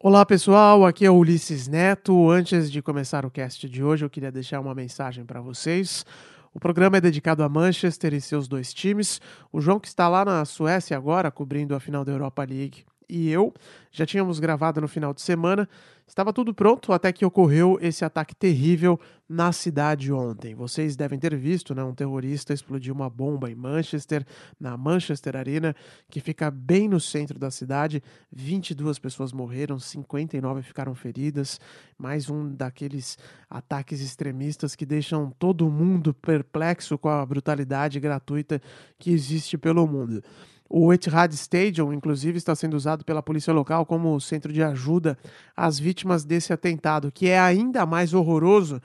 Olá pessoal, aqui é o Ulisses Neto. Antes de começar o cast de hoje, eu queria deixar uma mensagem para vocês. O programa é dedicado a Manchester e seus dois times. O João, que está lá na Suécia agora, cobrindo a final da Europa League, e eu já tínhamos gravado no final de semana. Estava tudo pronto até que ocorreu esse ataque terrível na cidade ontem. Vocês devem ter visto, né? Um terrorista explodiu uma bomba em Manchester, na Manchester Arena, que fica bem no centro da cidade. 22 pessoas morreram, 59 ficaram feridas. Mais um daqueles ataques extremistas que deixam todo mundo perplexo com a brutalidade gratuita que existe pelo mundo. O Etihad Stadium, inclusive, está sendo usado pela polícia local como centro de ajuda às vítimas desse atentado, que é ainda mais horroroso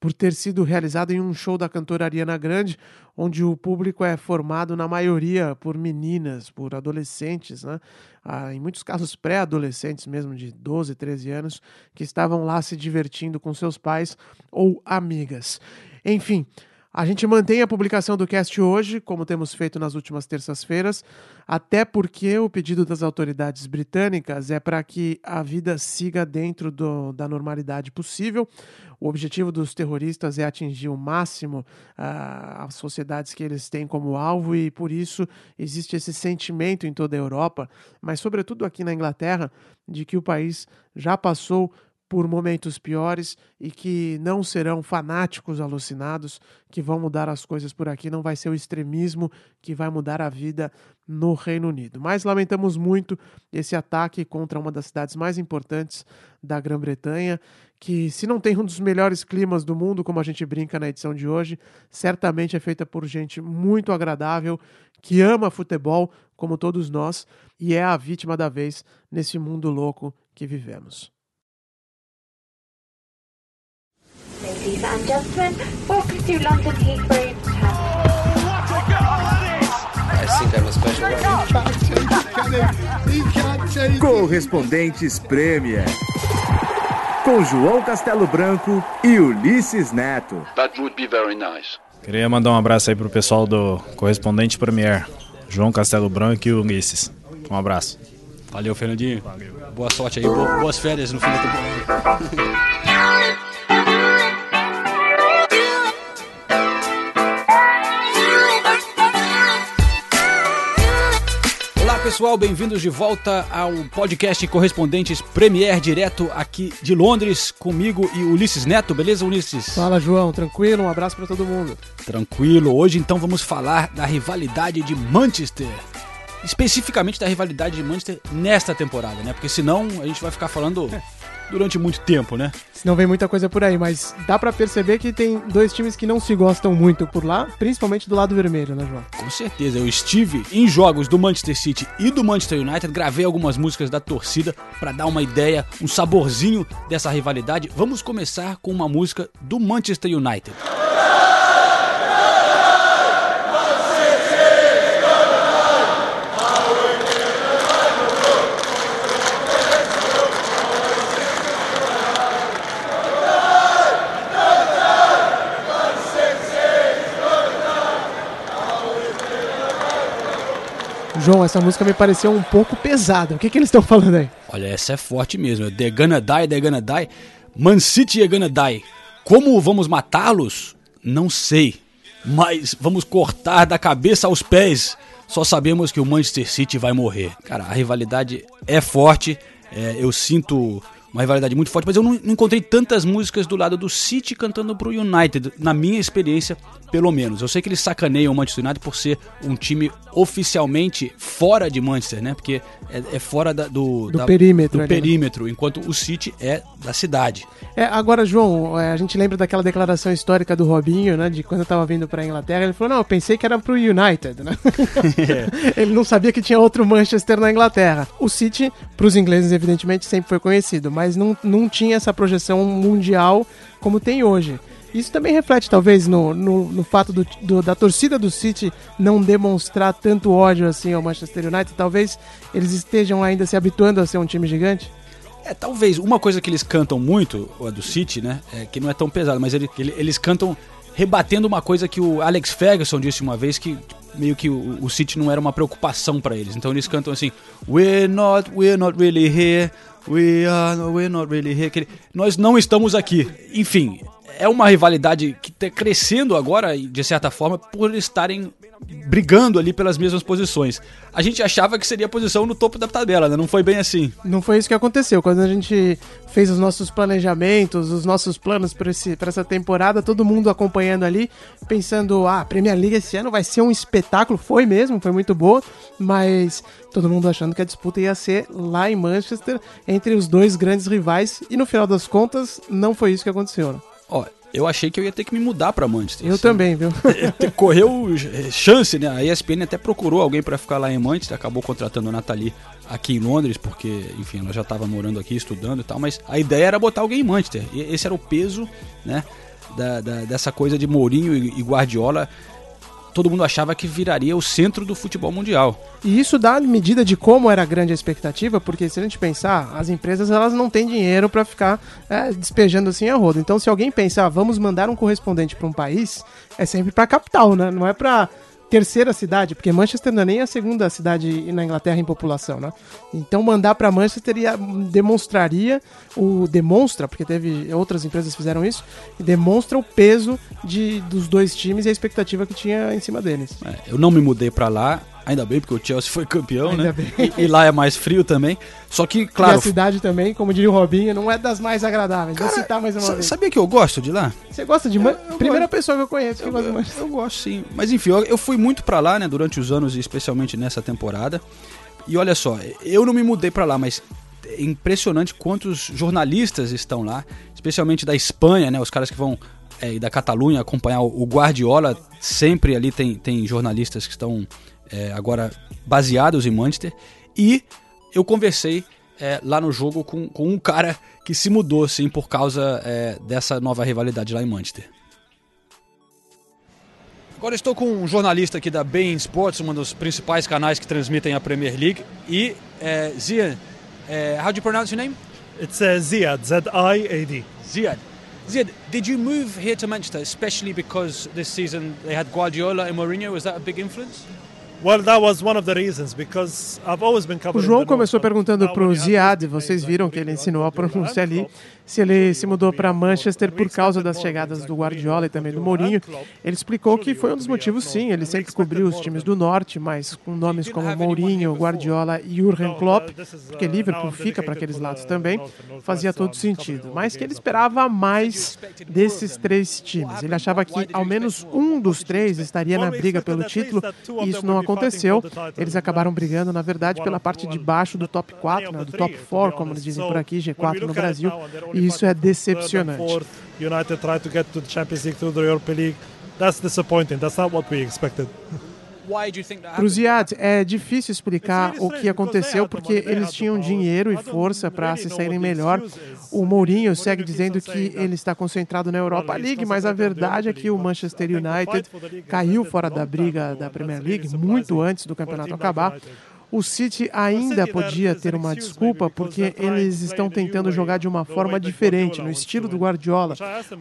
por ter sido realizado em um show da cantora Ariana Grande, onde o público é formado na maioria por meninas, por adolescentes, né? Ah, em muitos casos pré-adolescentes mesmo, de 12, 13 anos, que estavam lá se divertindo com seus pais ou amigas. Enfim, a gente mantém a publicação do cast hoje, como temos feito nas últimas terças-feiras, até porque o pedido das autoridades britânicas é para que a vida siga dentro do, da normalidade possível. O objetivo dos terroristas é atingir o máximo uh, as sociedades que eles têm como alvo, e por isso existe esse sentimento em toda a Europa, mas sobretudo aqui na Inglaterra, de que o país já passou por momentos piores e que não serão fanáticos alucinados que vão mudar as coisas por aqui, não vai ser o extremismo que vai mudar a vida no Reino Unido. Mas lamentamos muito esse ataque contra uma das cidades mais importantes da Grã-Bretanha, que se não tem um dos melhores climas do mundo, como a gente brinca na edição de hoje, certamente é feita por gente muito agradável, que ama futebol, como todos nós, e é a vítima da vez nesse mundo louco que vivemos. Ladies and gentlemen, welcome to London Heathrow I think I'm a special Correspondentes Premier. Com João Castelo Branco e Ulisses Neto. That would be very nice. Queria mandar um abraço aí pro pessoal do Correspondente Premier, João Castelo Branco e Ulisses. Um abraço. Valeu, Fernandinho. Valeu. Boa sorte aí, boas férias no fim da temporada. pessoal, bem-vindos de volta ao podcast Correspondentes Premier, direto aqui de Londres, comigo e Ulisses Neto, beleza, Ulisses? Fala, João, tranquilo? Um abraço para todo mundo. Tranquilo, hoje então vamos falar da rivalidade de Manchester. Especificamente da rivalidade de Manchester nesta temporada, né? Porque senão a gente vai ficar falando durante muito tempo, né? Não vem muita coisa por aí, mas dá para perceber que tem dois times que não se gostam muito por lá, principalmente do lado vermelho, né, João? Com certeza. Eu estive em jogos do Manchester City e do Manchester United, gravei algumas músicas da torcida para dar uma ideia, um saborzinho dessa rivalidade. Vamos começar com uma música do Manchester United. João, essa música me pareceu um pouco pesada. O que, que eles estão falando aí? Olha, essa é forte mesmo. They're gonna die, they're gonna die. Man City é gonna die. Como vamos matá-los? Não sei. Mas vamos cortar da cabeça aos pés. Só sabemos que o Manchester City vai morrer. Cara, a rivalidade é forte. É, eu sinto uma rivalidade muito forte, mas eu não, não, encontrei tantas músicas do lado do City cantando pro United, na minha experiência, pelo menos. Eu sei que eles sacaneiam o Manchester United por ser um time oficialmente fora de Manchester, né? Porque é, é fora da, do, do da, perímetro, do né? perímetro, enquanto o City é da cidade. É, agora, João, é, a gente lembra daquela declaração histórica do Robinho, né? De quando eu tava vindo pra Inglaterra, ele falou, não, eu pensei que era pro United, né? É. ele não sabia que tinha outro Manchester na Inglaterra. O City, pros ingleses, evidentemente, sempre foi conhecido, mas não, não tinha essa projeção mundial como tem hoje. Isso também reflete, talvez, no, no, no fato do, do, da torcida do City não demonstrar tanto ódio assim ao Manchester United. Talvez eles estejam ainda se habituando a ser um time gigante. É, talvez. Uma coisa que eles cantam muito, a do City, né? É, que não é tão pesado, mas ele, ele, eles cantam rebatendo uma coisa que o Alex Ferguson disse uma vez que meio que o, o City não era uma preocupação para eles. Então eles cantam assim: We're not, we're not really here We are, we're not really here. Nós não estamos aqui. Enfim, é uma rivalidade que está crescendo agora, de certa forma, por estarem brigando ali pelas mesmas posições. A gente achava que seria a posição no topo da tabela, né? Não foi bem assim. Não foi isso que aconteceu. Quando a gente fez os nossos planejamentos, os nossos planos para essa temporada, todo mundo acompanhando ali, pensando, ah, a Premier League esse ano vai ser um espetáculo. Foi mesmo, foi muito boa, mas todo mundo achando que a disputa ia ser lá em Manchester, entre os dois grandes rivais, e no final das contas, não foi isso que aconteceu. Né? Ó, eu achei que eu ia ter que me mudar pra Manchester. Eu assim. também, viu? Correu chance, né? A ESPN até procurou alguém pra ficar lá em Manchester, acabou contratando a Nathalie aqui em Londres, porque, enfim, ela já estava morando aqui, estudando e tal, mas a ideia era botar alguém em Manchester. E esse era o peso, né? Da, da- dessa coisa de Mourinho e Guardiola. Todo mundo achava que viraria o centro do futebol mundial. E isso dá medida de como era grande a expectativa, porque se a gente pensar, as empresas elas não têm dinheiro para ficar é, despejando assim a roda. Então, se alguém pensar, vamos mandar um correspondente para um país, é sempre para capital, né? Não é para terceira cidade, porque Manchester não é nem a segunda cidade na Inglaterra em população, né? Então, mandar para Manchester ia, demonstraria o demonstra, porque teve outras empresas que fizeram isso, e demonstra o peso de, dos dois times e a expectativa que tinha em cima deles. É, eu não me mudei pra lá, ainda bem, porque o Chelsea foi campeão, Ainda né? bem. E, e lá é mais frio também. Só que, e claro. a cidade também, como diria o Robinho, não é das mais agradáveis. Vou citar mais uma vez. sabia que eu gosto de lá? Você gosta de Man... eu Primeira gosto. pessoa que eu conheço que gosta de Manchester. Eu gosto sim. Mas enfim, eu, eu fui muito pra lá, né, durante os anos e especialmente nessa temporada. E olha só, eu não me mudei pra lá, mas é impressionante quantos jornalistas estão lá, especialmente da Espanha, né, os caras que vão é, e da Catalunha acompanhar o o Guardiola. Sempre ali tem, tem jornalistas que estão é, agora baseados em Manchester. E eu conversei é, lá no jogo com, com um cara que se mudou, sim, por causa é, dessa nova rivalidade lá em Manchester. Agora estou com um jornalista aqui da Bein Sports, um dos principais canais que transmitem a Premier League. E é, Ziad, é, how do you pronounce your name? It's uh, Ziad, Z-I-A-D. Ziad. Ziad, did you move here to Manchester especially because this season they had Guardiola and Mourinho? Was that a big influence? Well, that was one of the reasons because I've always been O João começou perguntando you have Ziad, vocês viram que ele ensinou a and ali, se ele se mudou para Manchester por causa das chegadas do Guardiola e também do Mourinho. Ele explicou que foi um dos motivos, sim. Ele sempre cobriu os times do Norte, mas com nomes como Mourinho, Guardiola e Jurgen Klopp, porque Liverpool fica para aqueles lados também, fazia todo sentido. Mas que ele esperava mais desses três times. Ele achava que ao menos um dos três estaria na briga pelo título e isso não aconteceu. Eles acabaram brigando, na verdade, pela parte de baixo do top 4, né, do top 4, como eles dizem por aqui, G4 no Brasil, e isso é decepcionante. United tried to get to the Champions League through the Europa League. That's disappointing. That's not what we expected. Why do you think that Para o happened? Ziad, é difícil explicar o que aconteceu porque eles tinham dinheiro e força para se saírem melhor. O Mourinho segue dizendo que ele está concentrado na Europa League, mas a verdade é que o Manchester United caiu fora da briga da Premier League muito antes do campeonato acabar. O City ainda podia ter uma desculpa porque eles estão tentando jogar de uma forma diferente, no estilo do Guardiola.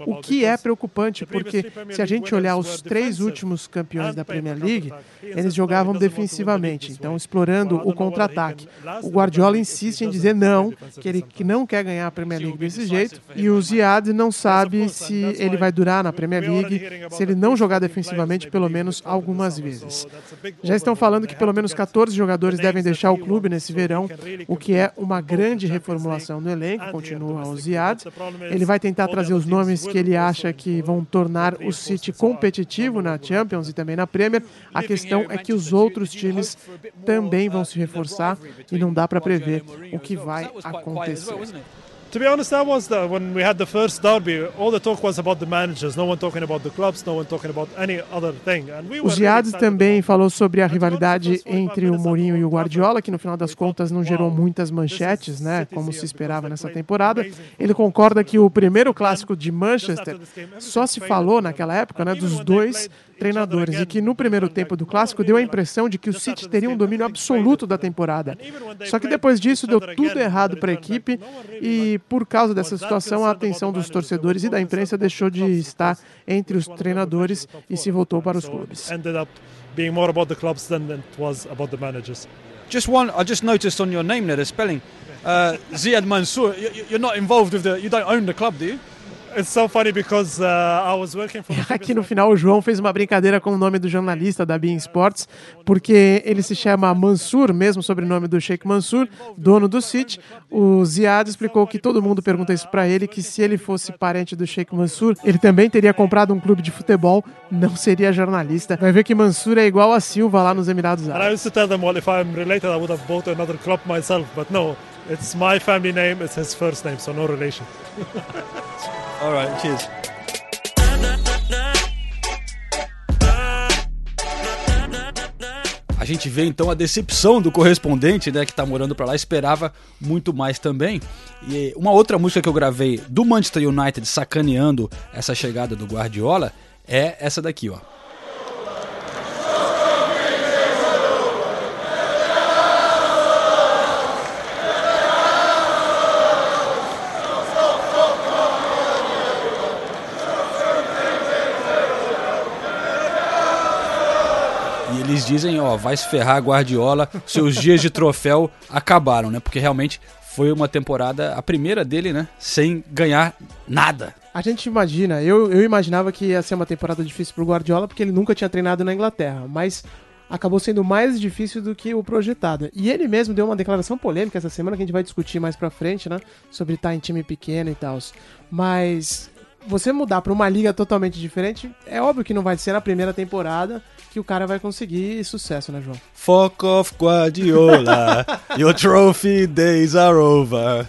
O que é preocupante porque se a gente olhar os três últimos campeões da Premier League, eles jogavam defensivamente, então explorando o contra-ataque. O Guardiola insiste em dizer não, que ele não quer ganhar a Premier League desse jeito, e o Ziad não sabe se ele vai durar na Premier League se ele não jogar defensivamente pelo menos algumas vezes. Já estão falando que pelo menos 14 jogadores devem deixar o clube nesse verão, o que é uma grande reformulação no elenco, continua o Ziad. Ele vai tentar trazer os nomes que ele acha que vão tornar o City competitivo na Champions e também na Premier. A questão é que os outros times também vão se reforçar e não dá para prever o que vai acontecer. To be honest, that was the, when we had the first derby. All the talk was about the managers. No one talking about the clubs. No one talking about any other thing. And we O excited também falou sobre a rivalidade entre o Mourinho e o Guardiola, que no final das contas não gerou muitas manchetes, né, como se esperava nessa temporada. Ele concorda que o primeiro clássico de Manchester só se falou naquela época, né, dos dois treinadores e que no primeiro tempo do clássico deu a impressão de que o City teria um domínio absoluto da temporada. Só que depois disso deu tudo errado para a equipe e por causa dessa situação a atenção dos torcedores e da imprensa deixou de estar entre os treinadores e se voltou para os clubes. ended up being more about the clubs than it was about the managers. Just one, I just noticed on your name there, the spelling. Uh, Ziad Mansour, you, you- you're not involved with the. You don't own the club, do you? It's so funny because I was working for the Aqui no final, o João fez uma brincadeira com o nome do jornalista da Bein Sports, porque ele se chama Mansur, mesmo sobrenome do Sheikh Mansur, dono do City. O Ziad explicou que todo mundo pergunta isso pra ele, que se ele fosse parente do Sheikh Mansur, ele também teria comprado um clube de futebol, não seria jornalista. Vai ver que Mansur é igual a Silva lá nos Emirados Árabes. used to tell them, well, if I'm related, I would have bought another club myself. But no, it's my family name, it's his first name, so no relation. All right, cheers. A gente vê então a decepção do correspondente, né, que tá morando pra lá, esperava muito mais também. E uma outra música que eu gravei do Manchester United sacaneando essa chegada do Guardiola é essa daqui, ó. Eles dizem, ó, vai se ferrar Guardiola, seus dias de troféu acabaram, né? Porque realmente foi uma temporada, a primeira dele, né? Sem ganhar nada. A gente imagina, eu, eu imaginava que ia ser uma temporada difícil pro Guardiola, porque ele nunca tinha treinado na Inglaterra, mas acabou sendo mais difícil do que o projetado. E ele mesmo deu uma declaração polêmica essa semana, que a gente vai discutir mais pra frente, né? Sobre estar em time pequeno e tal. Mas você mudar pra uma liga totalmente diferente, é óbvio que não vai ser na primeira temporada que o cara vai conseguir sucesso, né, João? Fuck off Guardiola, your trophy days are over.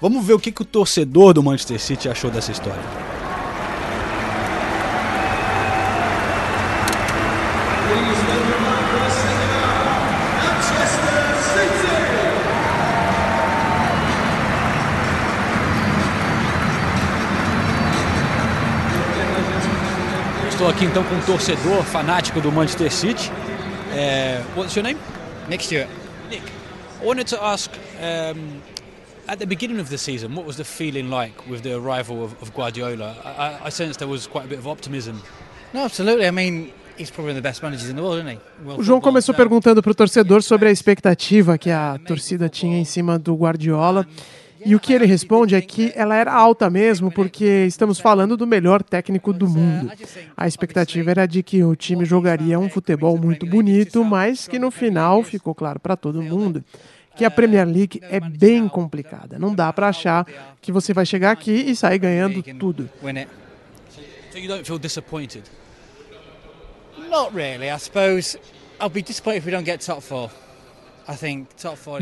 Vamos ver o que, que o torcedor do Manchester City achou dessa história. Estou aqui então com um torcedor fanático do Manchester City. É, what's your name? Nick Stewart. Nick, I wanted to ask um, at the beginning of the season, what was the feeling like with the arrival of, of Guardiola? I, I, sensed there was quite a bit of optimism. No, absolutely. I mean, he's probably one of the best managers in the world, isn't he? World O João começou perguntando pro torcedor sobre a expectativa que a torcida tinha em cima do Guardiola. E o que ele responde é que ela era alta mesmo, porque estamos falando do melhor técnico do mundo. A expectativa era de que o time jogaria um futebol muito bonito, mas que no final ficou claro para todo mundo que a Premier League é bem complicada. Não dá para achar que você vai chegar aqui e sair ganhando tudo. Not really. I suppose I'll be disappointed if we don't get top four.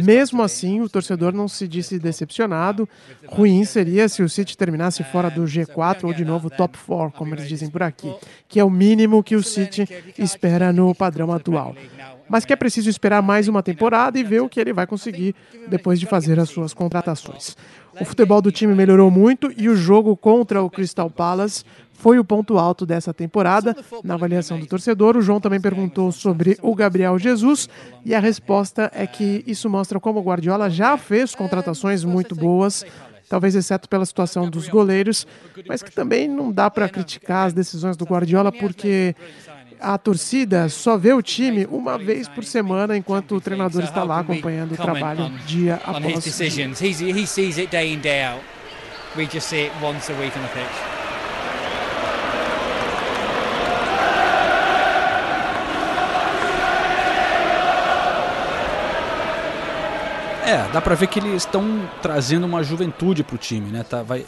Mesmo assim, o torcedor não se disse decepcionado. Ruim seria se o City terminasse fora do G4 ou de novo top 4, como eles dizem por aqui, que é o mínimo que o City espera no padrão atual. Mas que é preciso esperar mais uma temporada e ver o que ele vai conseguir depois de fazer as suas contratações. O futebol do time melhorou muito e o jogo contra o Crystal Palace foi o ponto alto dessa temporada. Na avaliação do torcedor, o João também perguntou sobre o Gabriel Jesus e a resposta é que isso mostra como o Guardiola já fez contratações muito boas, talvez exceto pela situação dos goleiros, mas que também não dá para criticar as decisões do Guardiola porque a torcida só vê o time uma vez por semana enquanto o treinador está lá acompanhando o trabalho dia após dia. We just see it once a week on the pitch. É, dá pra ver que eles estão trazendo uma juventude pro time, né? Tá, vai,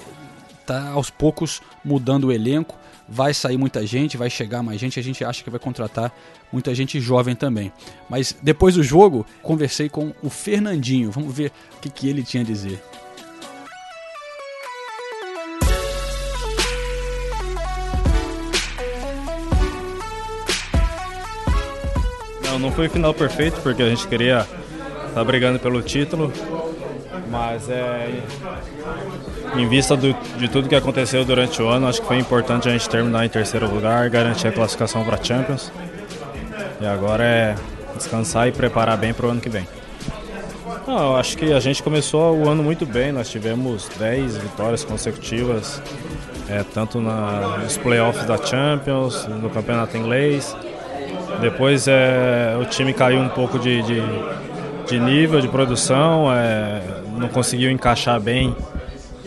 tá aos poucos mudando o elenco, vai sair muita gente, vai chegar mais gente, a gente acha que vai contratar muita gente jovem também. Mas depois do jogo, conversei com o Fernandinho, vamos ver o que, que ele tinha a dizer. Não, não foi o final perfeito, porque a gente queria estar brigando pelo título, mas é, em vista do- de tudo que aconteceu durante o ano, acho que foi importante a gente terminar em terceiro lugar, garantir a classificação para Champions. E agora é descansar e preparar bem para o ano que vem. Não, eu acho que a gente começou o ano muito bem, nós tivemos 10 vitórias consecutivas, é, tanto na- nos playoffs da Champions, no campeonato inglês. Depois é, o time caiu um pouco de, de, de nível, de produção. é, não conseguiu encaixar bem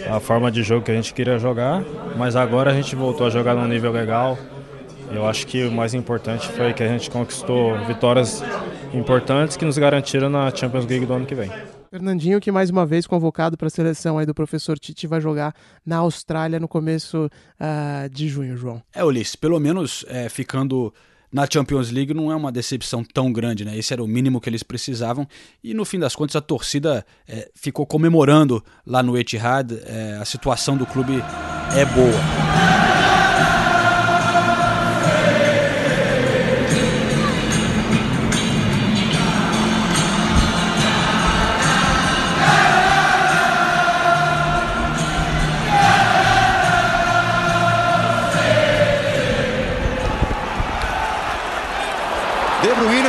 a forma de jogo que a gente queria jogar, mas agora a gente voltou a jogar num nível legal. Eu acho que o mais importante foi que a gente conquistou vitórias importantes que nos garantiram na Champions League do ano que vem. Fernandinho, que mais uma vez convocado para a seleção aí do professor Tite, vai jogar na Austrália no começo uh, de junho, João. É, Ulisses, pelo menos é, ficando na Champions League não é uma decepção tão grande, né? Esse era o mínimo que eles precisavam e no fim das contas a torcida é, ficou comemorando lá no Etihad. É, a situação do clube é boa.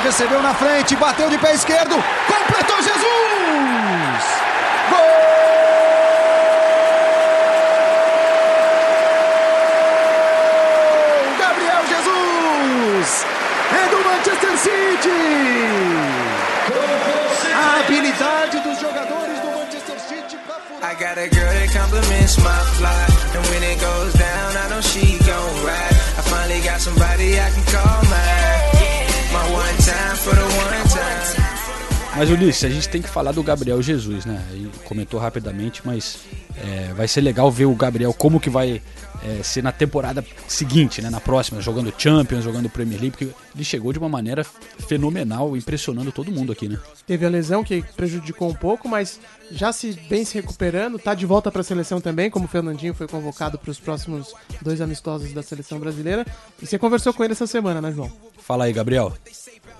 Recebeu na frente, bateu de pé esquerdo, completou Jesus! Mas Ulisses, a gente tem que falar do Gabriel Jesus, né? Ele comentou rapidamente, mas é, vai ser legal ver o Gabriel como que vai é, ser na temporada seguinte, né? Na próxima, jogando Champions, jogando Premier League, porque ele chegou de uma maneira fenomenal, impressionando todo mundo aqui, né? Teve a lesão que prejudicou um pouco, mas já se bem se recuperando, tá de volta para a seleção também, como o Fernandinho foi convocado para os próximos dois amistosos da seleção brasileira. E você conversou com ele essa semana, né, João? Fala aí, Gabriel.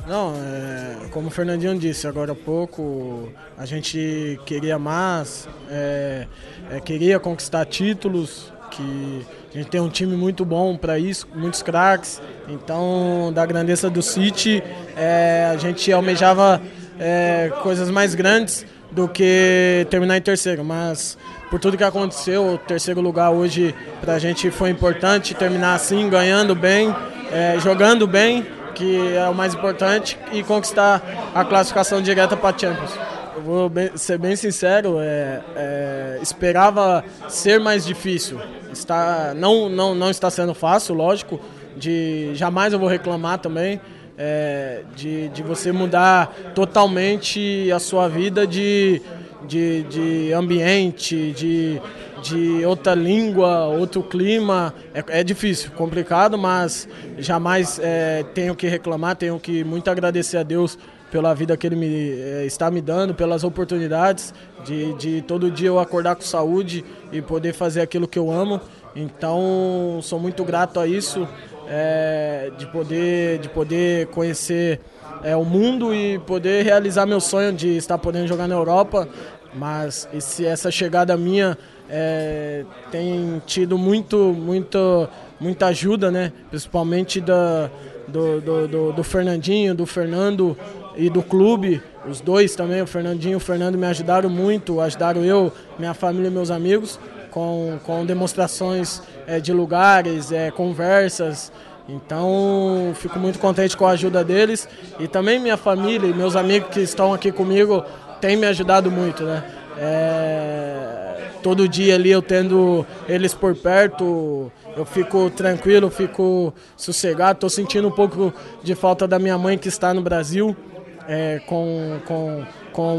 Não, é, como o Fernandinho disse agora há pouco, a gente queria mais, é, é, queria conquistar títulos, que a gente tem um time muito bom para isso, muitos craques. Então, da grandeza do City, é, a gente almejava é, coisas mais grandes do que terminar em terceiro, mas por tudo que aconteceu, o terceiro lugar hoje para a gente foi importante, terminar assim, ganhando bem, é, jogando bem que é o mais importante, e conquistar a classificação direta para a Champions. Eu vou bem, ser bem sincero, é, é, esperava ser mais difícil. Está, não, não, não está sendo fácil, lógico. De, jamais eu vou reclamar também. É, de, de você mudar totalmente a sua vida de, de, de ambiente, de, de outra língua, outro clima, é, é difícil, complicado, mas jamais é, tenho que reclamar, tenho que muito agradecer a Deus pela vida que Ele me, é, está me dando, pelas oportunidades de, de todo dia eu acordar com saúde e poder fazer aquilo que eu amo. Então, sou muito grato a isso, é, de, poder, de poder conhecer é, o mundo e poder realizar meu sonho de estar podendo jogar na Europa. Mas esse, essa chegada minha é, tem tido muito, muito, muita ajuda, né? principalmente da, do, do, do, do, Fernandinho, do Fernando e do clube. Os dois também, o Fernandinho e o Fernando, me ajudaram muito, ajudaram eu, minha família e meus amigos, com, com demonstrações é, de lugares, é, conversas. Então, fico muito contente com a ajuda deles. E também minha família e meus amigos que estão aqui comigo têm me ajudado muito. Né? É todo dia ali eu tendo eles por perto, eu fico tranquilo, fico sossegado. Estou sentindo um pouco de falta da minha mãe que está no Brasil, é, com, com, com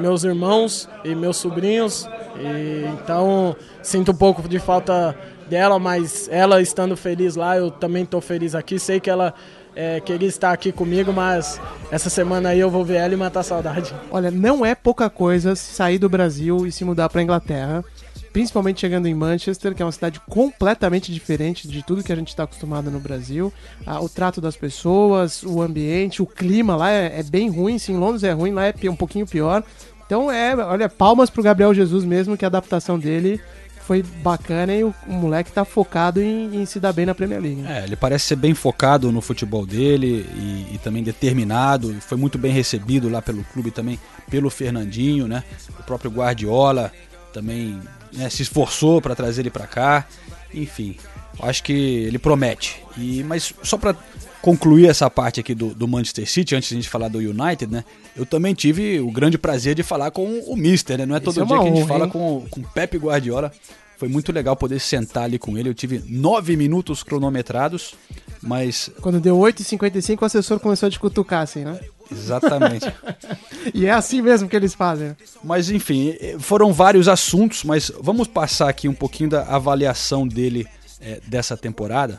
meus irmãos e meus sobrinhos. E, então sinto um pouco de falta dela, mas ela estando feliz lá, eu também estou feliz aqui. Sei que ela é, queria estar aqui comigo, mas essa semana aí eu vou ver ela e matar saudade. Olha, não é pouca coisa sair do Brasil e se mudar para Inglaterra, principalmente chegando em Manchester, que é uma cidade completamente diferente de tudo que a gente está acostumado no Brasil. Ah, o trato das pessoas, o ambiente, o clima lá é, é bem ruim. Se em Londres é ruim, lá é um pouquinho pior. Então é, olha, palmas pro Gabriel Jesus mesmo, que a adaptação dele foi bacana e o, moleque tá focado em, em, se dar bem na Premier League. É, ele parece ser bem focado no futebol dele e, e, também determinado. Foi muito bem recebido lá pelo clube também, pelo Fernandinho, né? O próprio Guardiola também né, se esforçou para trazer ele para cá. Enfim, Acho que ele promete. E, mas só para concluir essa parte aqui do, do, Manchester City, antes de a gente falar do United, né? Eu também tive o grande prazer de falar com o Mister, né? Não é todo Isso dia é que a gente fala com, com Pepe Guardiola. Foi muito legal poder sentar ali com ele. Eu tive nove minutos cronometrados, mas. Quando deu 8h55, o assessor começou a te cutucar, assim, né? Exatamente. e é assim mesmo que eles fazem. Mas enfim, foram vários assuntos, mas vamos passar aqui um pouquinho da avaliação dele é, dessa temporada.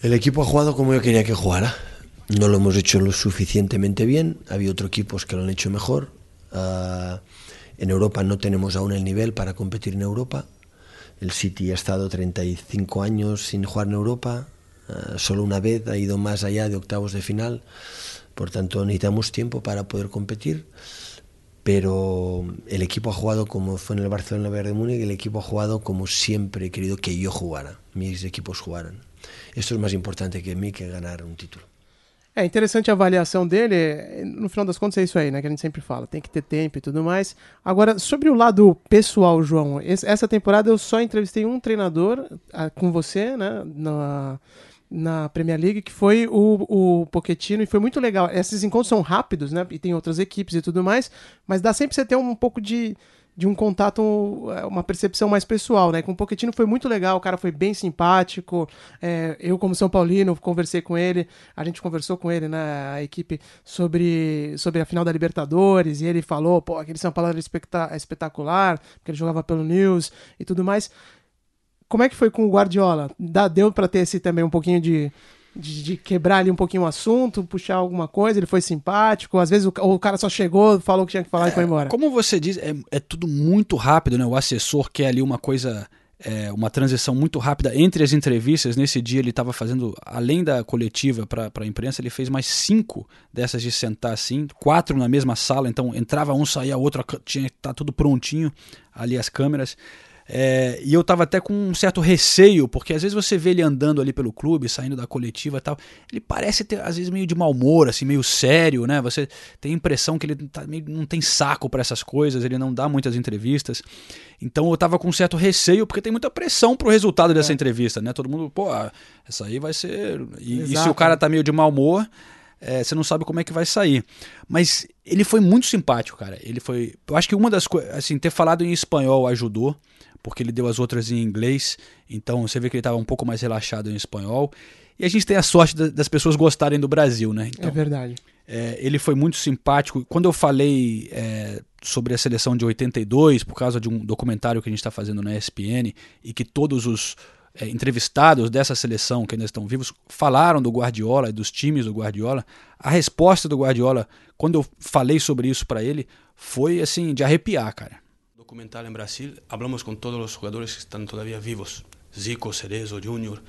El equipo ha jugado como yo quería que jugara. No lo hemos hecho lo suficientemente bien. Había otros equipos que lo han hecho mejor. Uh, en Europa no tenemos aún el nivel para competir en Europa. El City ha estado 35 años sin jugar en Europa, uh, solo una vez ha ido más allá de octavos de final, por tanto necesitamos tiempo para poder competir, pero el equipo ha jugado como fue en el Barcelona Bayern de Múnich, el equipo ha jugado como siempre he querido que yo jugara, mis equipos jugaran. Esto es más importante que mí que ganar un título. É interessante a avaliação dele. No final das contas, é isso aí, né? Que a gente sempre fala. Tem que ter tempo e tudo mais. Agora, sobre o lado pessoal, João, essa temporada eu só entrevistei um treinador com você, né? Na, na Premier League, que foi o, o Pochettino, e foi muito legal. Esses encontros são rápidos, né? E tem outras equipes e tudo mais, mas dá sempre você ter um pouco de de um contato, é, uma percepção mais pessoal, né? Com o Pochettino foi muito legal, o cara foi bem simpático. É, eu, como São Paulino, conversei com ele, a gente conversou com ele, né? A equipe sobre, sobre a final da Libertadores, e ele falou, pô, aquele São Paulo era espetacular, porque ele jogava pelo News e tudo mais. Como é que foi com o Guardiola? Dá, deu para ter esse também um pouquinho de, de, de, quebrar ali um pouquinho o assunto, puxar alguma coisa, ele foi simpático, às vezes o, o cara só chegou, falou o que tinha que falar é, e foi embora. Como você diz, é, é, tudo muito rápido, né? O assessor quer ali uma coisa, é, uma transição muito rápida entre as entrevistas. Nesse dia ele estava fazendo, além da coletiva para a imprensa, ele fez mais cinco dessas de sentar assim, quatro na mesma sala, então entrava um, saía outro, tinha que estar tá tudo prontinho ali as câmeras. É, e eu tava até com um certo receio, porque às vezes você vê ele andando ali pelo clube, saindo da coletiva e tal. Ele parece ter, às vezes, meio de mau humor, assim, meio sério, né? Você tem a impressão que ele tá meio, não tem saco para essas coisas, ele não dá muitas entrevistas. Então eu tava com um certo receio, porque tem muita pressão pro resultado dessa é. entrevista, né? Todo mundo, pô, essa aí vai ser. E, e se o cara tá meio de mau humor. É, você não sabe como é que vai sair. Mas ele foi muito simpático, cara. Ele foi. Eu acho que uma das coisas. Assim, ter falado em espanhol ajudou porque ele deu as outras em inglês, então você vê que ele estava um pouco mais relaxado em espanhol. E a gente tem a sorte das pessoas gostarem do Brasil, né? Então, é verdade. É, ele foi muito simpático. Quando eu falei é, sobre a seleção de 82, por causa de um documentário que a gente está fazendo na ESPN, e que todos os é, entrevistados dessa seleção que ainda estão vivos falaram do Guardiola e dos times do Guardiola, a resposta do Guardiola, quando eu falei sobre isso para ele, foi assim, de arrepiar, cara documental en Brasil, hablamos con todos los jugadores que están todavía vivos, Zico, Cerezo, Junior.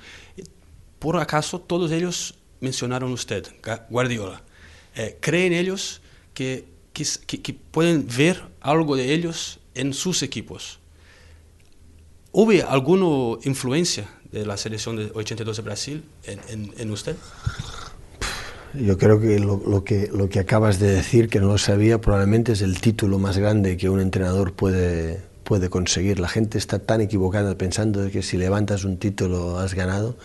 Por acaso todos ellos mencionaron usted, Guardiola. Eh, ¿Creen ellos que, que, pueden ver algo de ellos en sus equipos? ¿Hubo alguna influencia de la selección de 82 de Brasil en, en usted? Yo creo que lo, que lo que acabas de decir, que no lo sabía, probablemente es el título más grande que un entrenador puede, puede conseguir. La gente está tan equivocada pensando de que si levantas un título has ganado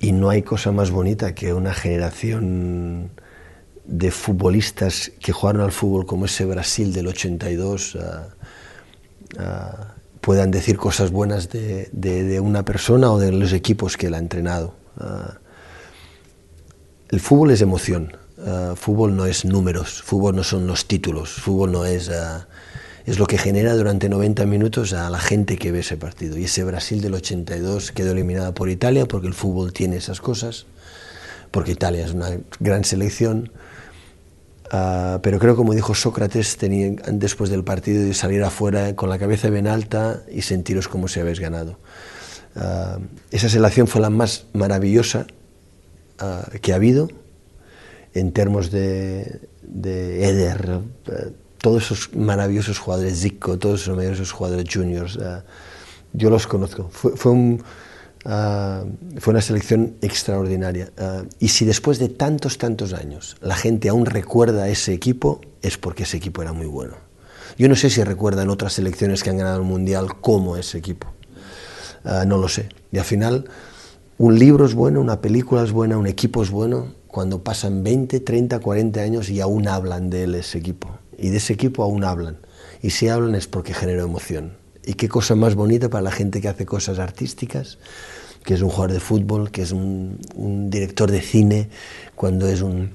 y no hay cosa más bonita que una generación de futbolistas que jugaron al fútbol como ese Brasil del 82 ah, ah, puedan decir cosas buenas de, de, una persona o de los equipos que él ha entrenado. Ah, el fútbol es emoción, uh, fútbol no es números, fútbol no son los títulos, fútbol no es... Uh, es lo que genera durante 90 minutos a la gente que ve ese partido. Y ese Brasil del 82 quedó eliminada por Italia porque el fútbol tiene esas cosas, porque Italia es una gran selección. Uh, pero creo, como dijo Sócrates, tenía, después del partido de salir afuera con la cabeza bien alta y sentiros como si habéis ganado. Esa selección fue la más maravillosa uh, que ha habido en términos de, de Eder, uh, todos esos maravillosos jugadores, Zico, todos esos maravillosos jugadores juniors, uh, yo los conozco. Fue, fue, un, fue una selección extraordinaria. y si después de tantos, tantos años la gente aún recuerda a ese equipo, es porque ese equipo era muy bueno. Yo no sé si recuerdan otras selecciones que han ganado el Mundial como ese equipo. uh, no lo sé. Y al final, un libro es bueno, una película es buena, un equipo es bueno cuando pasan 20, 30, 40 años y aún hablan de él, ese equipo. Y de ese equipo aún hablan. Y si hablan es porque generó emoción. Y qué cosa más bonita para la gente que hace cosas artísticas, que es un jugador de fútbol, que es un, director de cine, cuando es un,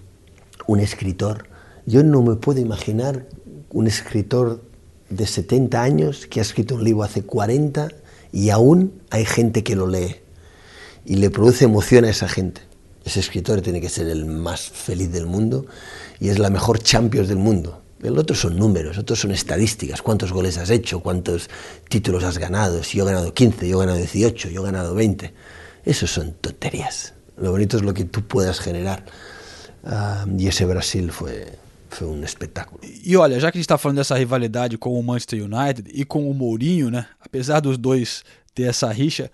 un escritor. Yo no me puedo imaginar un escritor de 70 años que ha escrito un libro hace 40 y aún hay gente que lo lee y le produce emoción a esa gente. Ese escritor tiene que ser el más feliz del mundo y es la mejor Champions del mundo. El otro son números, otros son estadísticas, cuántos goles has hecho, cuántos títulos has ganado, si yo he ganado 15, yo he ganado 18, yo he ganado 20. Eso son tonterías. Lo bonito es lo que tú puedas generar. Uh, e esse Brasil foi, foi um espetáculo. E olha, já que a gente está falando dessa rivalidade com o Manchester United e com o Mourinho, né? Apesar dos dois ter essa rixa,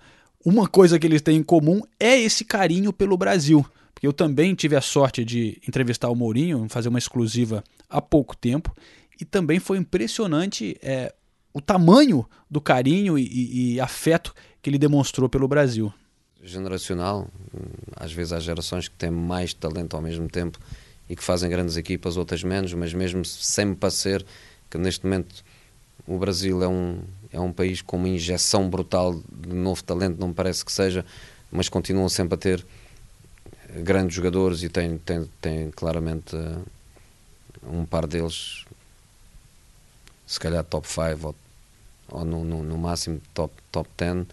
uma coisa que eles têm em comum é esse carinho pelo Brasil. Porque eu também tive a sorte de entrevistar o Mourinho, fazer uma exclusiva há pouco tempo, e também foi impressionante é, o tamanho do carinho e, e afeto que ele demonstrou pelo Brasil generacional. Às vezes há gerações que têm mais talento ao mesmo tempo e que fazem grandes equipas, outras menos, mas mesmo sem me parecer que neste momento o Brasil é um, é um país com uma injeção brutal de novo talento, não me parece que seja, mas continuam sempre a ter grandes jogadores e tem, tem, tem claramente uh, um par deles, se calhar top 5 ou, ou no, no, no, máximo top 10. Top 10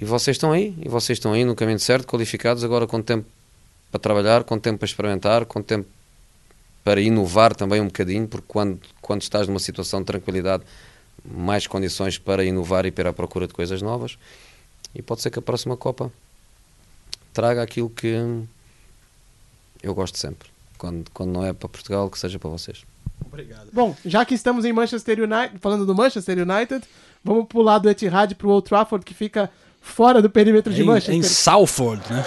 e vocês estão aí, e vocês estão aí no caminho certo, qualificados, agora com tempo para trabalhar, com tempo para experimentar, com tempo para inovar também um bocadinho, porque quando, quando estás numa situação de tranquilidade, mais condições para inovar e para a procura de coisas novas. E pode ser que a próxima Copa traga aquilo que eu gosto sempre. Quando, quando não é para Portugal, que seja para vocês. Obrigado. Bom, já que estamos em Manchester United, falando do Manchester United, vamos pular do Etihad para o Old Trafford, que fica fora do perímetro de Manchester. Em Salford, né?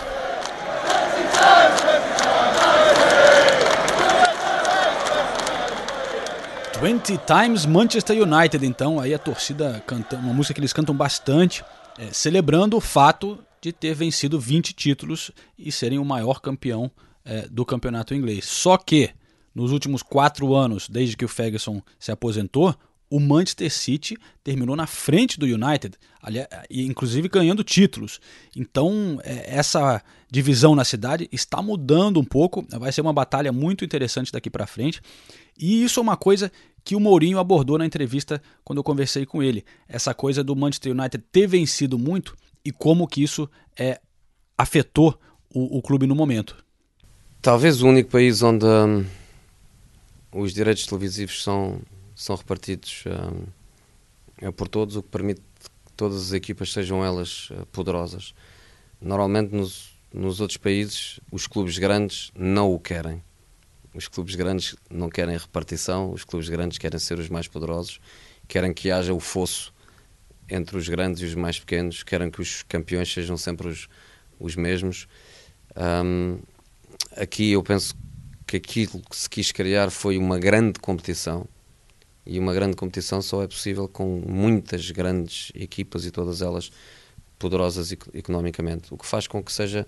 Twenty Times Manchester United, então, aí a torcida canta uma música que eles cantam bastante, é, celebrando o fato de ter vencido 20 títulos e serem o maior campeão é, do campeonato inglês. Só que, nos últimos quatro anos, desde que o Ferguson se aposentou, o Manchester City terminou na frente do United, inclusive ganhando títulos. Então, é, essa divisão na cidade está mudando um pouco, vai ser uma batalha muito interessante daqui para frente. E isso é uma coisa que o Mourinho abordou na entrevista quando eu conversei com ele. Essa coisa do Manchester United ter vencido muito e como que isso é, afetou o, o clube no momento. Talvez o único país onde hum, os direitos televisivos são são repartidos uh, por todos, o que permite que todas as equipas sejam elas uh, poderosas. Normalmente nos, nos outros países os clubes grandes não o querem. Os clubes grandes não querem repartição, os clubes grandes querem ser os mais poderosos, querem que haja o fosso entre os grandes e os mais pequenos, querem que os campeões sejam sempre os, os mesmos. Um, aqui eu penso que aquilo que se quis criar foi uma grande competição e uma grande competição só é possível com muitas grandes equipas e todas elas poderosas economicamente, o que faz com que seja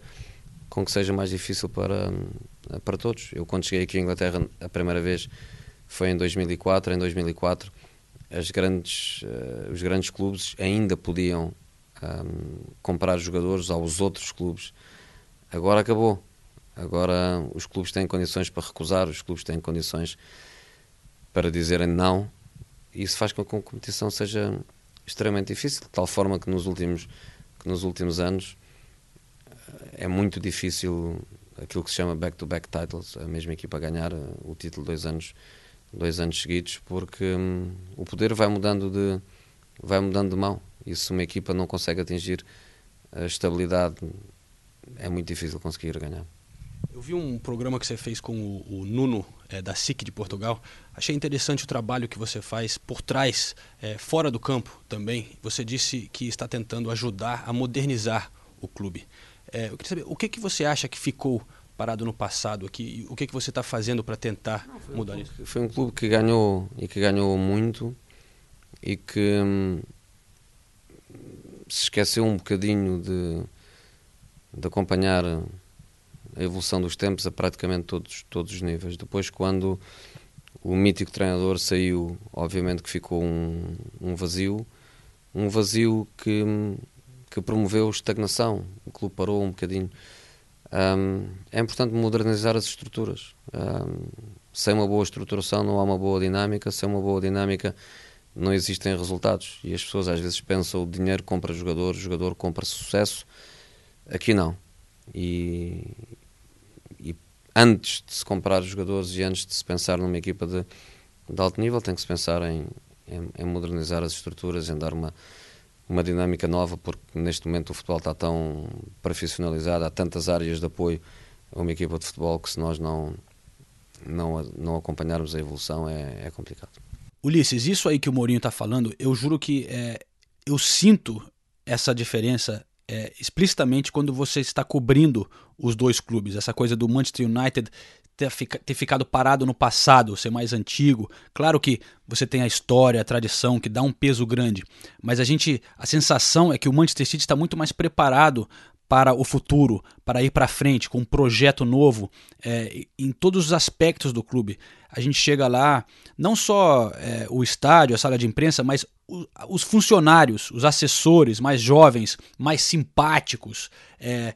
com que seja mais difícil para para todos. Eu quando cheguei aqui à Inglaterra a primeira vez foi em 2004, em 2004 as grandes uh, os grandes clubes ainda podiam um, comprar jogadores aos outros clubes. Agora acabou. Agora os clubes têm condições para recusar, os clubes têm condições para dizerem não, isso faz com que a competição seja extremamente difícil, de tal forma que nos últimos, que nos últimos anos eh, é muito difícil aquilo que se chama back-to-back -back titles, a mesma equipa ganhar eh, o título dois anos, dois anos seguidos, porque hum, o poder vai mudando de vai mudando de mão. E se uma equipa não consegue atingir a estabilidade, é muito difícil conseguir ganhar. Eu vi um programa que você fez com o, o Nuno é, da SIC de Portugal. Achei interessante o trabalho que você faz por trás, é, fora do campo também. Você disse que está tentando ajudar a modernizar o clube. É, eu queria saber o que, que você acha que ficou parado no passado aqui? O que, que você está fazendo para tentar Não, mudar um isso? Foi um clube que ganhou e que ganhou muito e que hum, se esqueceu um bocadinho de, de acompanhar a evolução dos tempos a praticamente todos, todos os níveis. Depois, quando o mítico treinador saiu, obviamente que ficou um, um vazio, um vazio que, que promoveu estagnação. O clube parou um bocadinho. Um, é importante modernizar as estruturas. Um, sem uma boa estruturação não há uma boa dinâmica, sem uma boa dinâmica não existem resultados. E as pessoas às vezes pensam o dinheiro compra jogador, o jogador compra sucesso. Aqui não. E, antes de se comprar jogadores e antes de se pensar numa equipa de, de alto nível, tem que se pensar em, em, em, modernizar as estruturas, em dar uma, uma dinâmica nova, porque neste momento o futebol está tão profissionalizado, há tantas áreas de apoio a uma equipa de futebol que se nós não, não, não acompanharmos a evolução é, é complicado. Ulisses, isso aí que o Mourinho está falando, eu juro que é, eu sinto essa diferença é, explicitamente quando você está cobrindo os dois clubes. Essa coisa do Manchester United ter, ter, ficado parado no passado, ser mais antigo. Claro que você tem a história, a tradição, que dá um peso grande, mas a gente, a sensação é que o Manchester City está muito mais preparado para o futuro, para ir para frente com um projeto novo é, em todos os aspectos do clube. A gente chega lá, não só é, o estádio, a sala de imprensa, mas o, os funcionários, os assessores mais jovens, mais simpáticos. É,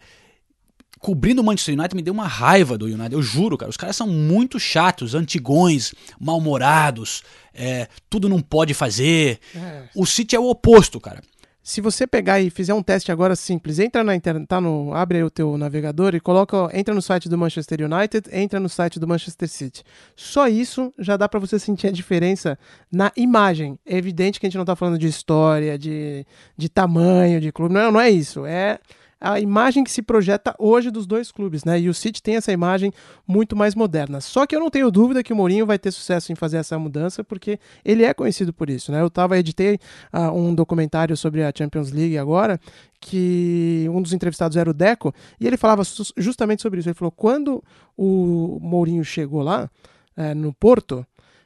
cobrindo o Manchester United me deu uma raiva do United, eu juro, cara. Os caras são muito chatos, antigões, mal-humorados, é, tudo não pode fazer. É. O City é o oposto, cara. Se você pegar e fizer um teste agora simples, entra na internet, tá no, abre aí o teu navegador e coloca, entra no site do Manchester United, entra no site do Manchester City. Só isso já dá para você sentir a diferença na imagem. É evidente que a gente não tá falando de história, de, de tamanho de clube, não, não é isso. É a imagem que se projeta hoje dos dois clubes, né? E o City tem essa imagem muito mais moderna. Só que eu não tenho dúvida que o Mourinho vai ter sucesso em fazer essa mudança, porque ele é conhecido por isso, né? Eu tava editei uh, um documentário sobre a Champions League agora, que um dos entrevistados era o Deco, e ele falava justamente sobre isso. Ele falou: quando o Mourinho chegou lá, é, no Porto,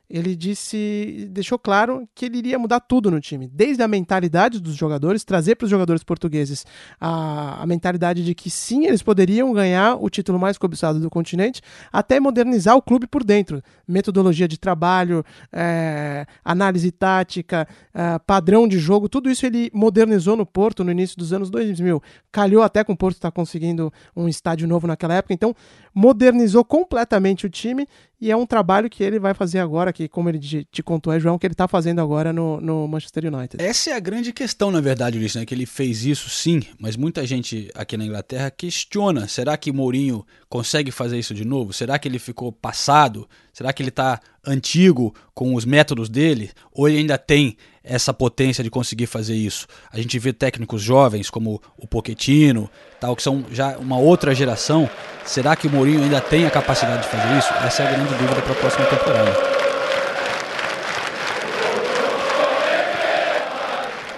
ele disse, deixou claro que ele iria mudar tudo no time, desde a mentalidade dos jogadores, trazer para os jogadores portugueses a, a, mentalidade de que sim, eles poderiam ganhar o título mais cobiçado do continente, até modernizar o clube por dentro, metodologia de trabalho, é, análise tática, é, padrão de jogo, tudo isso ele modernizou no Porto no início dos anos 2000. Calhou até com o Porto estar tá conseguindo um estádio novo naquela época, então modernizou completamente o time e é um trabalho que ele vai fazer agora, que como ele te, contou, é João, que ele está fazendo agora no, no, Manchester United. Essa é a grande questão, na verdade, Ulisses, né? que ele fez isso sim, mas muita gente aqui na Inglaterra questiona, será que Mourinho consegue fazer isso de novo? Será que ele ficou passado? Será que ele está antigo com os métodos dele? Ou ele ainda tem essa potência de conseguir fazer isso? A gente vê técnicos jovens como o Pochettino, tal, que são já uma outra geração. Será que o Mourinho ainda tem a capacidade de fazer isso? Essa é a grande dúvida para a próxima temporada.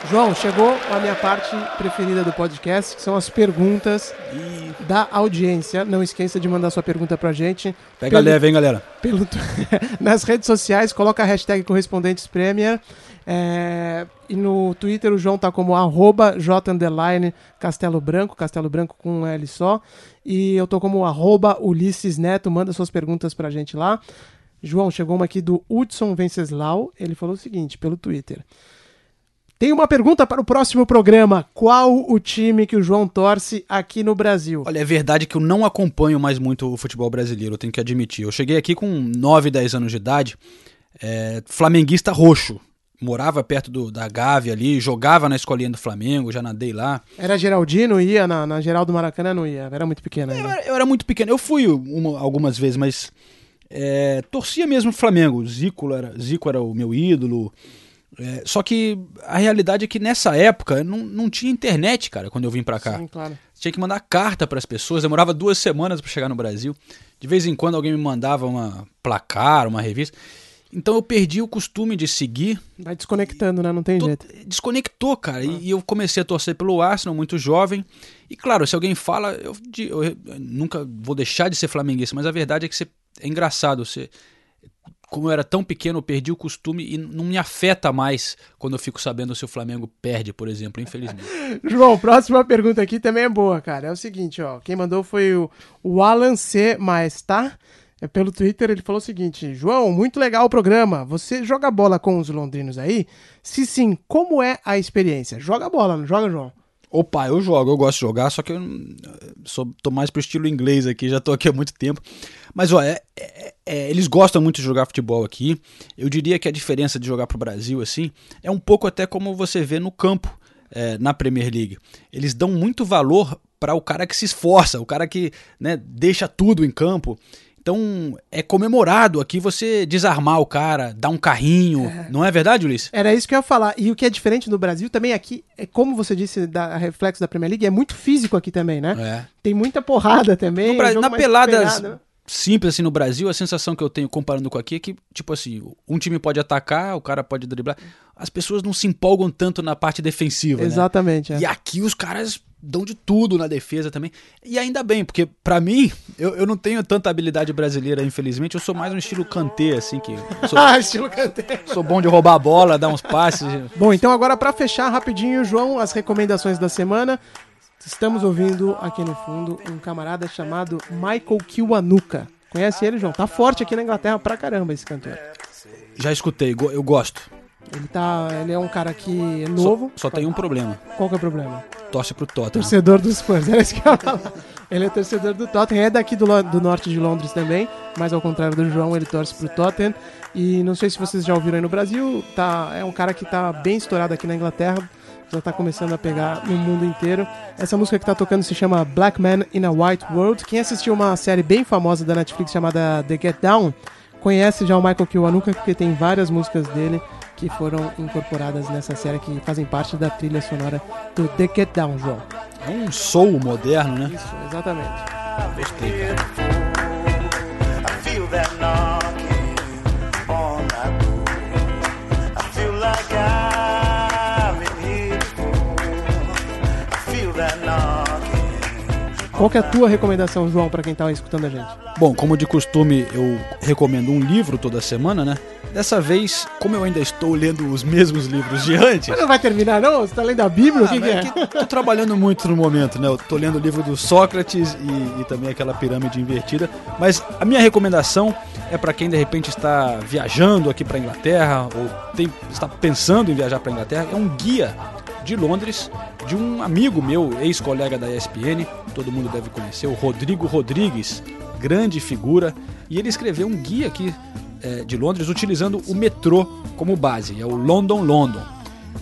João, chegou a minha parte preferida do podcast, que são as perguntas e... da audiência. Não esqueça de mandar sua pergunta pra gente. Pega pelo, leve, hein, galera? Pelo, nas redes sociais, coloca a hashtag Correspondentes Premier. É, e no Twitter o João tá como arroba J Castelo Branco, Castelo Branco com um L só. E eu tô como arroba Ulisses Neto, manda suas perguntas pra gente lá. João, chegou uma aqui do Hudson Venceslau. Ele falou o seguinte pelo Twitter. Tem uma pergunta para o próximo programa. Qual o time que o João torce aqui no Brasil? Olha, é verdade que eu não acompanho mais muito o futebol brasileiro, eu tenho que admitir. Eu cheguei aqui com 9, 10 anos de idade, é, flamenguista roxo. Morava perto do, da Gávea ali, jogava na escolinha do Flamengo, já nadei lá. Era Geraldino, ia na, na Geraldo Maracanã, não ia, era muito pequeno ainda. Eu, eu era muito pequeno, eu fui uma, algumas vezes, mas é, torcia mesmo o Flamengo. Zico era, Zico era o meu ídolo. É, só que a realidade é que nessa época não, não tinha internet, cara, quando eu vim para cá. Sim, claro. Tinha que mandar carta para as pessoas, demorava duas semanas para chegar no Brasil. De vez em quando alguém me mandava uma placar, uma revista. Então eu perdi o costume de seguir. Vai desconectando, né? Não tem jeito. Desconectou, cara. Ah. E, e, eu comecei a torcer pelo Arsenal, muito jovem. E claro, se alguém fala, eu, eu, eu nunca vou deixar de ser flamenguista, mas a verdade é que você, é engraçado. Você, como eu era tão pequeno, eu perdi o costume e não me afeta mais quando eu fico sabendo se o Flamengo perde, por exemplo, infelizmente. João, próxima pergunta aqui também é boa, cara. É o seguinte, ó. Quem mandou foi o, o Alan C. Maestar. É pelo Twitter, ele falou o seguinte: João, muito legal o programa. Você joga bola com os londrinos aí? Se sim, como é a experiência? Joga bola, não joga, João? Opa, eu jogo, eu gosto de jogar, só que eu sou, tô mais pro estilo inglês aqui, já tô aqui há muito tempo. Mas, ó, é, é, é, eles gostam muito de jogar futebol aqui. Eu diria que a diferença de jogar pro Brasil, assim, é um pouco até como você vê no campo é, na Premier League. Eles dão muito valor para o cara que se esforça, o cara que né, deixa tudo em campo. Então é comemorado aqui você desarmar o cara, dar um carrinho, é. não é verdade, Ulisses? Era isso que eu ia falar. E o que é diferente no Brasil também aqui, é como você disse, da reflexo da Premier League, é muito físico aqui também, né? É. Tem muita porrada também. Bra... na peladas né? Simples assim no Brasil, a sensação que eu tenho comparando com aqui é que, tipo assim, um time pode atacar, o cara pode driblar. As pessoas não se empolgam tanto na parte defensiva. Né? Exatamente. Né? É. E aqui os caras dão de tudo na defesa também. E ainda bem, porque para mim, eu, eu não tenho tanta habilidade brasileira, infelizmente. Eu sou mais um estilo cantê, assim, que. Sou, ah, estilo cantê. Sou bom de roubar a bola, dar uns passes. Bom, então agora para fechar rapidinho, João, as recomendações da semana. Estamos ouvindo aqui no fundo um camarada chamado Michael Kiwanuka. Conhece ele, João? Tá forte aqui na Inglaterra pra caramba esse cantor. Já escutei, eu gosto. Ele, tá, ele é um cara que é novo. Só, só tem um problema. Qual que é o problema? Torce pro Tottenham. Torcedor dos Spurs, era isso que eu ia falar. Ele é torcedor do Tottenham, é daqui do, do norte de Londres também, mas ao contrário do João, ele torce pro Tottenham. E não sei se vocês já ouviram aí no Brasil, tá, é um cara que tá bem estourado aqui na Inglaterra, já tá começando a pegar no mundo inteiro. Essa música que tá tocando se chama Black Man in a White World. Quem assistiu uma série bem famosa da Netflix chamada The Get Down, conhece já o Michael Kiwanuka, porque tem várias músicas dele que foram incorporadas nessa série que fazem parte da trilha sonora do The Get Down, João. É um soul moderno, né? Isso, exatamente. Gostei, Qual que é a tua recomendação, João, para quem tá escutando a gente? Bom, como de costume, eu recomendo um livro toda semana, né? Dessa vez, como eu ainda estou lendo os mesmos livros de antes. Mas não vai terminar, não? Você tá lendo a Bíblia? Ah, o que, que é? é que tô trabalhando muito no momento, né? Eu tô lendo o livro do Sócrates e, e também aquela pirâmide invertida. Mas a minha recomendação é para quem de repente está viajando aqui para Inglaterra ou tem, está pensando em viajar para Inglaterra. É um guia de Londres de um amigo meu, ex-colega da ESPN, todo mundo deve conhecer, o Rodrigo Rodrigues, grande figura, e ele escreveu um guia aqui é, de Londres utilizando o metrô como base, é o London London,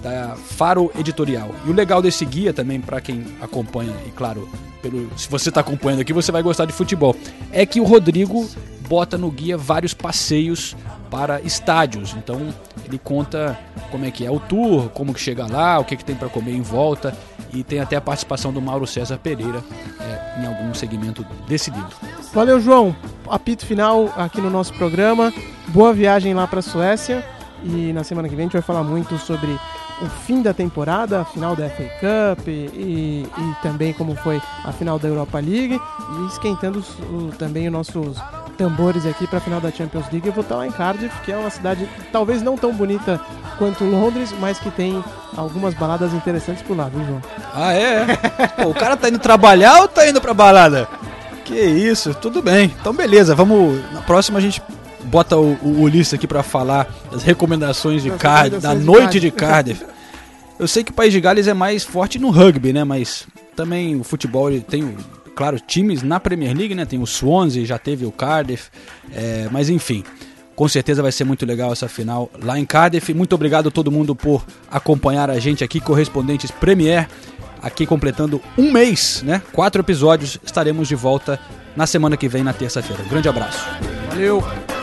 da Faro Editorial. E o legal desse guia também, para quem acompanha, e claro, pelo, se você está acompanhando aqui, você vai gostar de futebol, é que o Rodrigo bota no guia vários passeios para estádios. Então ele conta como é que é o tour, como que chega lá, o que, que tem para comer em volta e tem até a participação do Mauro César Pereira é, em algum segmento desse livro. Valeu, João. Apito final aqui no nosso programa. Boa viagem lá para a Suécia e na semana que vem a gente vai falar muito sobre o fim da temporada, a final da FA Cup e, e, e também como foi a final da Europa League e esquentando o, também os nossos tambores aqui para a final da Champions League. Eu vou estar lá em Cardiff, que é uma cidade talvez não tão bonita quanto Londres, mas que tem algumas baladas interessantes por lá, viu, João? Ah, é? Pô, o cara tá indo trabalhar ou tá indo pra balada? Que isso, tudo bem. Então, beleza, vamos. Na próxima a gente bota o, o Ulisses aqui para falar das recomendações de Cardiff, da noite de Cardiff. Eu sei que o País de Gales é mais forte no rugby, né? Mas também o futebol ele tem claro, times na Premier League, né? Tem o Swansea, já teve o Cardiff, é, mas enfim. Com certeza vai ser muito legal essa final lá em Cardiff. Muito obrigado a todo mundo por acompanhar a gente aqui, correspondentes Premier, aqui completando um mês, né? Quatro episódios. Estaremos de volta na semana que vem, na terça-feira. Grande abraço. Valeu!